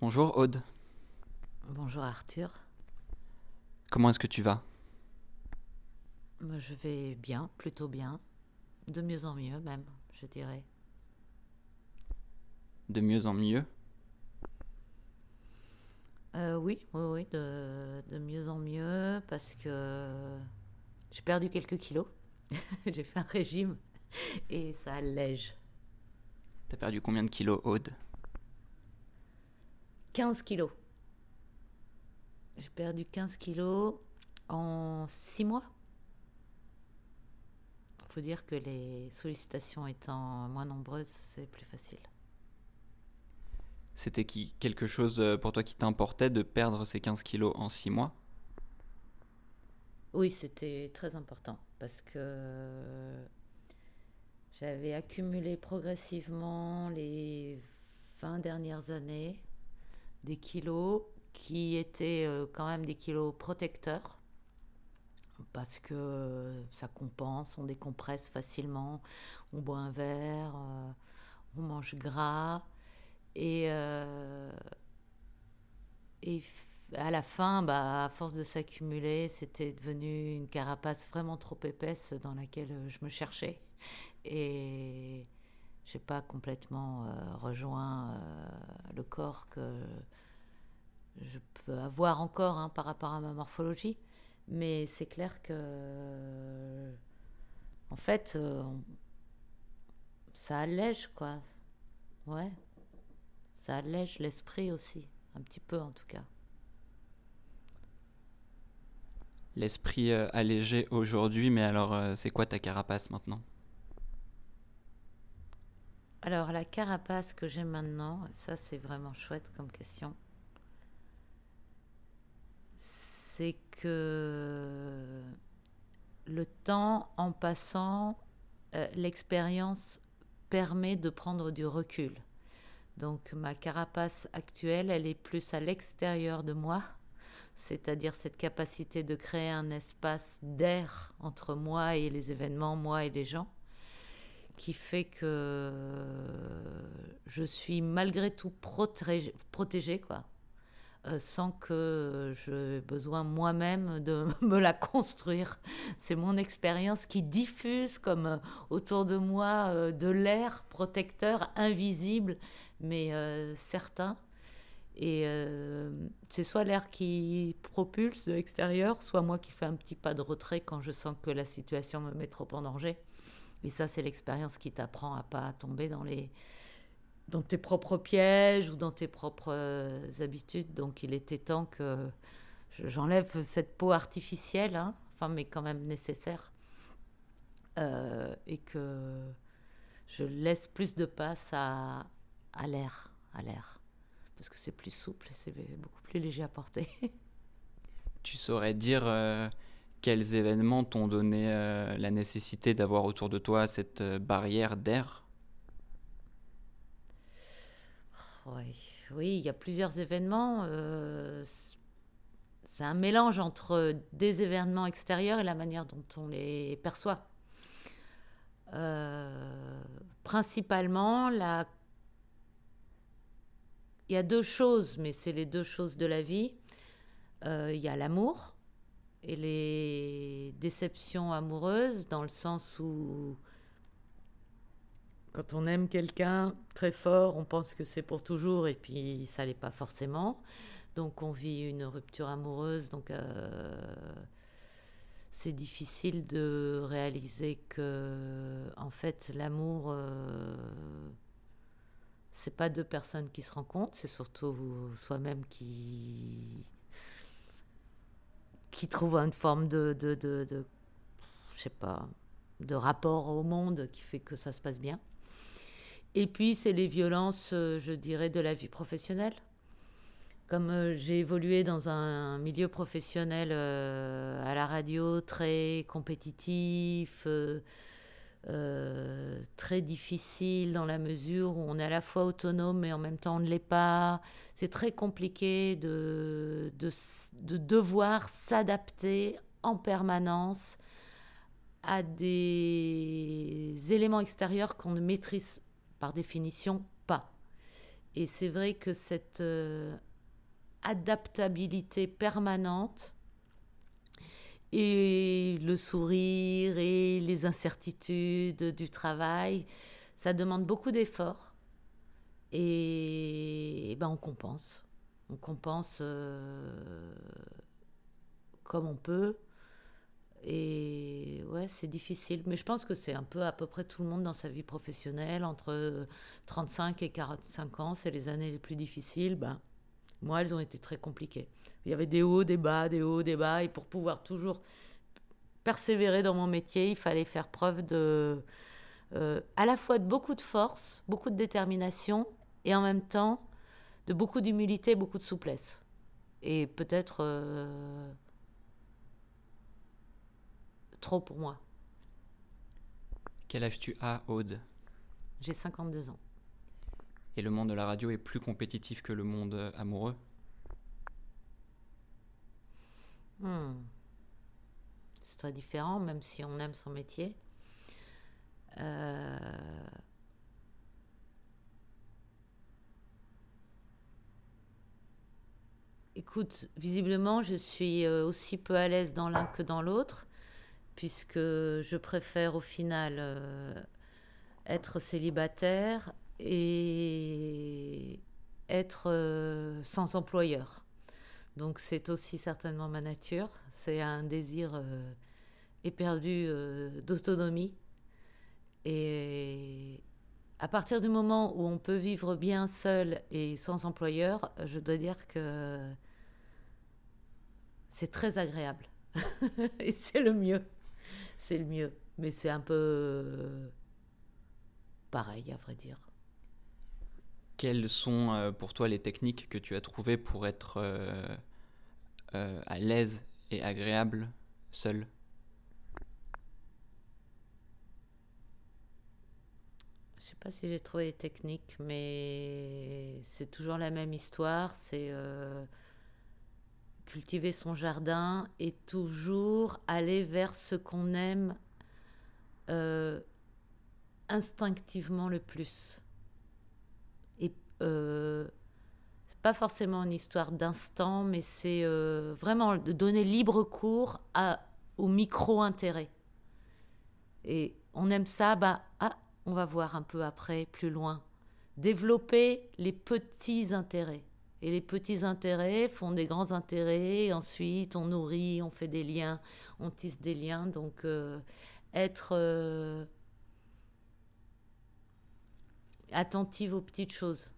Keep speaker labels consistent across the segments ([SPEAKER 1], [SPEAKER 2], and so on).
[SPEAKER 1] Bonjour Aude.
[SPEAKER 2] Bonjour Arthur.
[SPEAKER 1] Comment est-ce que tu vas?
[SPEAKER 2] Je vais bien, plutôt bien. De mieux en mieux même, je dirais.
[SPEAKER 1] De mieux en mieux?
[SPEAKER 2] Euh, Oui, oui, oui, de, de, mieux en mieux parce que j'ai perdu quelques kilos. j'ai fait un régime et ça allège.
[SPEAKER 1] T'as perdu combien de kilos, Aude?
[SPEAKER 2] 15 kilos. J'ai perdu 15 kilos en 6 mois. Il faut dire que les sollicitations étant moins nombreuses, c'est plus facile.
[SPEAKER 1] C'était qui, quelque chose euh, pour toi qui t'importait de perdre ces 15 kilos en 6 mois?
[SPEAKER 2] Oui, c'était très important parce que j'avais accumulé progressivement les 20 dernières années des kilos qui étaient euh, quand même des kilos protecteurs parce que ça compense, on décompresse facilement, on boit un verre, euh, on mange gras et, euh, et à la fin, bah, à force de s'accumuler, c'était devenu une carapace vraiment trop épaisse dans laquelle je me cherchais et j'ai pas complètement rejoint le corps que je peux avoir encore hein, par rapport à ma morphologie, mais c'est clair que, en fait, euh, ça allège, quoi. Ouais. Ça allège l'esprit aussi, un petit peu en tout cas.
[SPEAKER 1] L'esprit euh, allégé aujourd'hui, mais alors euh, c'est quoi ta carapace maintenant?
[SPEAKER 2] Alors la carapace que j'ai maintenant, ça c'est vraiment chouette comme question c'est que le temps en passant, euh, l'expérience permet de prendre du recul. Donc ma carapace actuelle, elle est plus à l'extérieur de moi, c'est-à-dire cette capacité de créer un espace d'air entre moi et les événements, moi et les gens, qui fait que je suis malgré tout protégée, quoi. Euh, sans que j'ai besoin moi-même de me la construire. C'est mon expérience qui diffuse comme euh, autour de moi euh, de l'air protecteur invisible mais certain. Et c'est soit l'air qui propulse de l'extérieur, soit moi qui fais un petit pas de retrait quand je sens que la situation me met trop en danger. Et ça, c'est l'expérience qui t'apprend à pas tomber dans les dans tes propres pièges ou dans tes propres euh, habitudes. Donc il était temps que j'enlève cette peau artificielle, hein, enfin mais quand même nécessaire, euh, et que je laisse plus de place à, à l'air, à l'air, parce que c'est plus souple et c'est beaucoup plus léger à porter.
[SPEAKER 1] tu saurais dire euh, quels événements t'ont donné la nécessité d'avoir autour de toi cette barrière d'air?
[SPEAKER 2] Oui, il y a plusieurs événements. Euh, c'est un mélange entre des événements extérieurs et la manière dont on les perçoit. Euh, principalement, il y a deux choses, mais c'est les deux choses de la vie. Euh, il y a l'amour et les déceptions amoureuses, dans le sens où quand on aime quelqu'un très fort, on pense que c'est pour toujours et puis ça l'est pas forcément. Donc on vit une rupture amoureuse, donc euh, c'est difficile de réaliser que en fait l'amour euh, c'est pas deux personnes qui se rencontrent, c'est surtout soi-même qui qui trouve une forme de, de, de, je sais pas de rapport au monde qui fait que ça se passe bien. Et puis, c'est les violences, euh, je dirais, de la vie professionnelle. Comme euh, j'ai évolué dans un milieu professionnel euh, à la radio très compétitif, très difficile dans la mesure où on est à la fois autonome mais en même temps on ne l'est pas. C'est très compliqué de, de, de devoir s'adapter en permanence à des éléments extérieurs qu'on ne maîtrise par définition pas. Et c'est vrai que cette adaptabilité permanente et le sourire et les incertitudes du travail, ça demande beaucoup d'efforts. Et, ben on compense. On compense euh, comme on peut. Et ouais, c'est difficile. Mais je pense que c'est un peu à peu près tout le monde dans sa vie professionnelle. Entre 35 et 45 ans, c'est les années les plus difficiles. Ben, moi, elles ont été très compliquées. Il y avait des hauts, des bas, des hauts, des bas. Et pour pouvoir toujours persévérer dans mon métier, il fallait faire preuve de, euh, à la fois de beaucoup de force, beaucoup de détermination, et en même temps de beaucoup d'humilité, beaucoup de souplesse. Et peut-être euh, trop pour moi.
[SPEAKER 1] Quel âge tu as, Aude?
[SPEAKER 2] J'ai 52 ans.
[SPEAKER 1] Et le monde de la radio est plus compétitif que le monde euh, amoureux
[SPEAKER 2] hmm. C'est très différent, même si on aime son métier. Euh, écoute, visiblement, je suis euh, aussi peu à l'aise dans l'un que dans l'autre, puisque je préfère au final être célibataire et être euh, sans employeur. Donc c'est aussi certainement ma nature. C'est un désir euh, éperdu euh, d'autonomie. Et à partir du moment où on peut vivre bien seul et sans employeur, je dois dire que c'est très agréable. et c'est le mieux. C'est le mieux. Mais c'est un peu pareil, à vrai dire.
[SPEAKER 1] Quelles sont euh, pour toi les techniques que tu as trouvées pour être euh, euh, à l'aise et agréable seul?
[SPEAKER 2] Je sais pas si j'ai trouvé les techniques, mais c'est toujours la même histoire. C'est cultiver son jardin et toujours aller vers ce qu'on aime instinctivement le plus. Euh, c'est pas forcément une histoire d'instant, mais c'est euh, vraiment de donner libre cours à, au micro-intérêt. Et on aime ça, bah, ah, on va voir un peu après, plus loin. Développer les petits intérêts. Et les petits intérêts font des grands intérêts. Ensuite, on nourrit, on fait des liens, on tisse des liens. Donc, euh, être attentive aux petites choses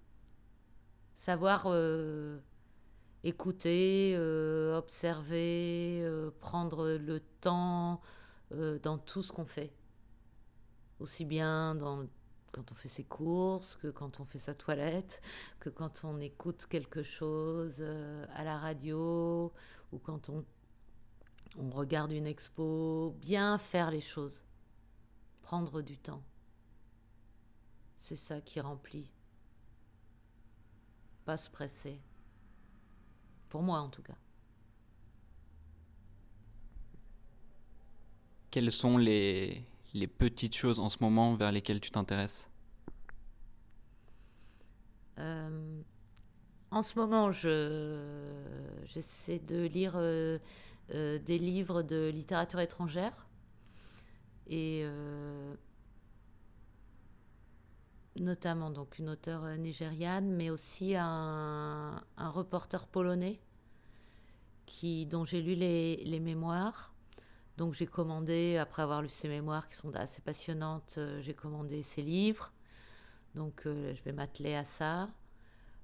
[SPEAKER 2] savoir euh, écouter, euh, observer, euh, prendre le temps dans tout ce qu'on fait. Aussi bien quand on fait ses courses, que quand on fait sa toilette, que quand on écoute quelque chose à la radio ou quand on regarde une expo. Bien faire les choses. Prendre du temps. C'est ça qui remplit pas se presser. Pour moi, en tout cas.
[SPEAKER 1] Quelles sont les, les petites choses en ce moment vers lesquelles tu t'intéresses?
[SPEAKER 2] Euh, En ce moment, je, j'essaie de lire euh, euh, des livres de littérature étrangère. Et notamment donc une auteure euh, nigériane, mais aussi un, reporter polonais qui, dont j'ai lu les, mémoires. Donc j'ai commandé, après avoir lu ses mémoires qui sont assez passionnantes, euh, j'ai commandé ses livres. Donc euh, je vais m'atteler à ça.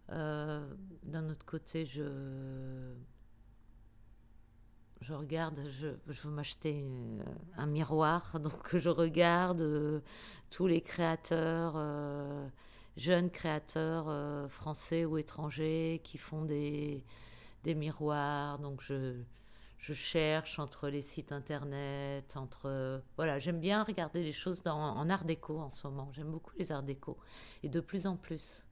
[SPEAKER 2] D'un autre côté, je je regarde, je, veux m'acheter un miroir, donc je regarde euh, tous les créateurs, euh, jeunes créateurs euh, français ou étrangers qui font des, des miroirs. Donc je, je cherche entre les sites internet, entre... voilà, j'aime bien regarder les choses en art déco en ce moment. J'aime beaucoup les arts déco. Et de plus en plus.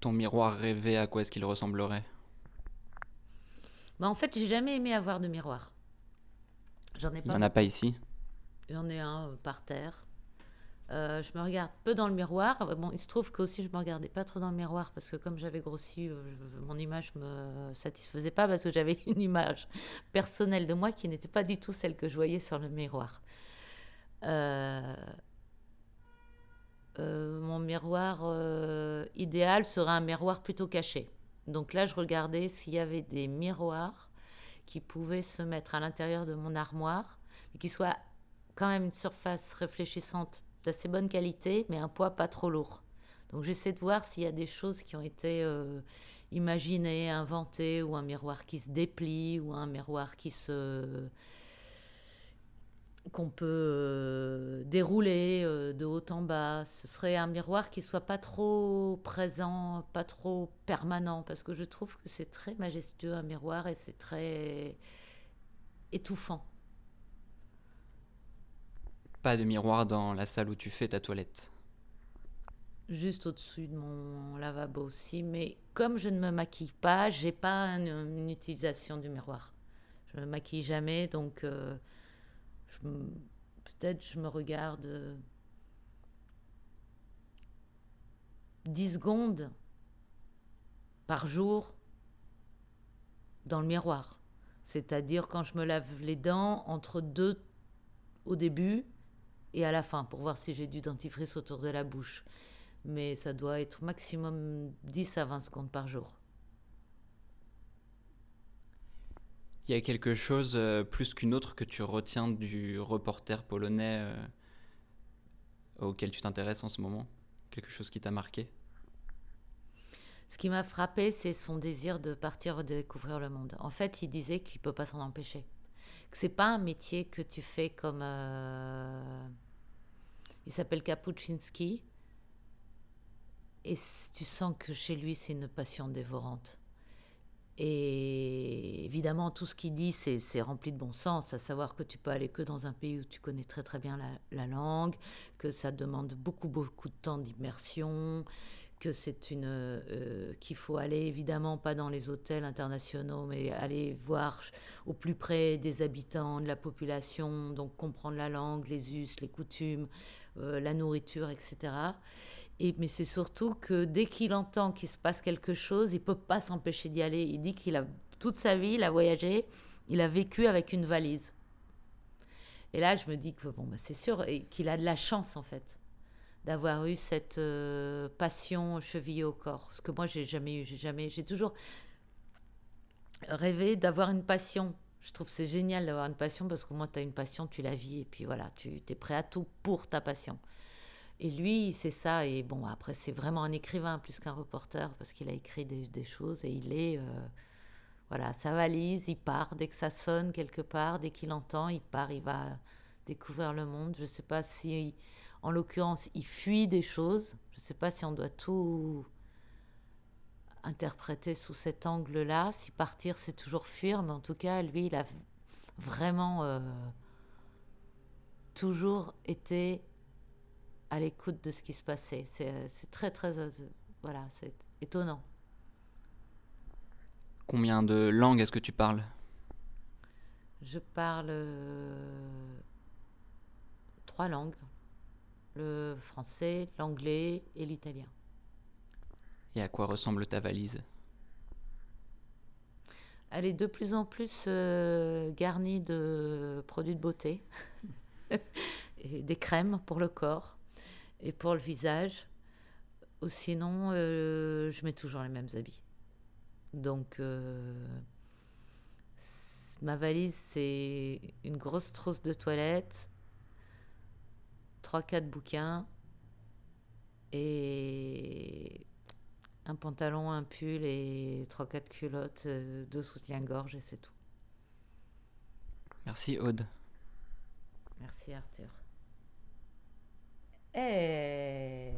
[SPEAKER 1] Ton miroir rêvé, à quoi est-ce qu'il ressemblerait?
[SPEAKER 2] Bah, en fait, j'ai jamais aimé avoir de miroir.
[SPEAKER 1] J'en ai pas. Il n'y en a pas ici?
[SPEAKER 2] J'en ai un euh, par terre. Euh, je me regarde peu dans le miroir. Bon, il se trouve que aussi je me regardais pas trop dans le miroir parce que comme j'avais grossi, euh, mon image me satisfaisait pas parce que j'avais une image personnelle de moi qui n'était pas du tout celle que je voyais sur le miroir. Euh, mon miroir idéal serait un miroir plutôt caché. Donc là, je regardais s'il y avait des miroirs qui pouvaient se mettre à l'intérieur de mon armoire, mais qui soient quand même une surface réfléchissante d'assez bonne qualité, mais un poids pas trop lourd. Donc j'essaie de voir s'il y a des choses qui ont été euh, imaginées, inventées, ou un miroir qui se déplie, ou un miroir qui se qu'on peut euh, dérouler euh, de haut en bas. Ce serait un miroir qui soit pas trop présent, pas trop permanent, parce que je trouve que c'est très majestueux un miroir et c'est très étouffant.
[SPEAKER 1] Pas de miroir dans la salle où tu fais ta toilette.
[SPEAKER 2] Juste au-dessus de mon lavabo aussi, mais comme je ne me maquille pas, j'ai pas une, utilisation du miroir. Je me maquille jamais, donc euh, peut-être je me regarde 10 euh, secondes par jour dans le miroir. C'est-à-dire quand je me lave les dents entre deux au début et à la fin pour voir si j'ai du dentifrice autour de la bouche. Mais ça doit être maximum 10 à 20 secondes par jour.
[SPEAKER 1] Il y a quelque chose euh, plus qu'une autre que tu retiens du reporter polonais euh, auquel tu t'intéresses en ce moment? Quelque chose qui t'a marqué?
[SPEAKER 2] Ce qui m'a frappé, c'est son désir de partir découvrir le monde. En fait, il disait qu'il ne peut pas s'en empêcher. Que c'est pas un métier que tu fais comme euh, il s'appelle Kapuczynski. Et tu sens que chez lui, c'est une passion dévorante. Et évidemment, tout ce qu'il dit, c'est rempli de bon sens, à savoir que tu peux aller que dans un pays où tu connais très très bien la, la langue, que ça demande beaucoup beaucoup de temps d'immersion, que c'est une euh, qu'il faut aller évidemment pas dans les hôtels internationaux mais aller voir au plus près des habitants de la population donc comprendre la langue les us les coutumes euh, la nourriture etc et mais c'est surtout que dès qu'il entend qu'il se passe quelque chose il peut pas s'empêcher d'y aller il dit qu'il a toute sa vie il a voyagé il a vécu avec une valise et là je me dis que bon bah, c'est sûr qu'il a de la chance en fait d'avoir eu cette euh, passion chevillée au corps. Ce que moi, j'ai jamais eu. J'ai jamais, j'ai toujours rêvé d'avoir une passion. Je trouve c'est génial d'avoir une passion parce qu'au moins tu as une passion, tu la vis et puis voilà, tu es prêt à tout pour ta passion. Et lui, c'est ça. Et bon, après, c'est vraiment un écrivain plus qu'un reporter parce qu'il a écrit des, choses et il est. Euh, voilà, sa valise, il part dès que ça sonne quelque part, dès qu'il entend, il part, il va découvrir le monde. Je ne sais pas si en l'occurrence, il fuit des choses. Je ne sais pas si on doit tout interpréter sous cet angle-là. Si partir, c'est toujours fuir, mais en tout cas, lui, il a vraiment euh, toujours été à l'écoute de ce qui se passait. C'est très, très... Euh, voilà, c'est étonnant.
[SPEAKER 1] Combien de langues est-ce que tu parles?
[SPEAKER 2] Je parle euh, trois langues le français, l'anglais et l'italien.
[SPEAKER 1] Et à quoi ressemble ta valise?
[SPEAKER 2] Elle est de plus en plus euh, garnie de produits de beauté, et des crèmes pour le corps et pour le visage. Ou sinon, euh, je mets toujours les mêmes habits. Donc, euh, ma valise, c'est une grosse trousse de toilette, 3-4 bouquins et un pantalon, un pull et 3-4 culottes, euh, deux soutiens-gorge et c'est tout.
[SPEAKER 1] Merci Aude.
[SPEAKER 2] Merci Arthur. Et...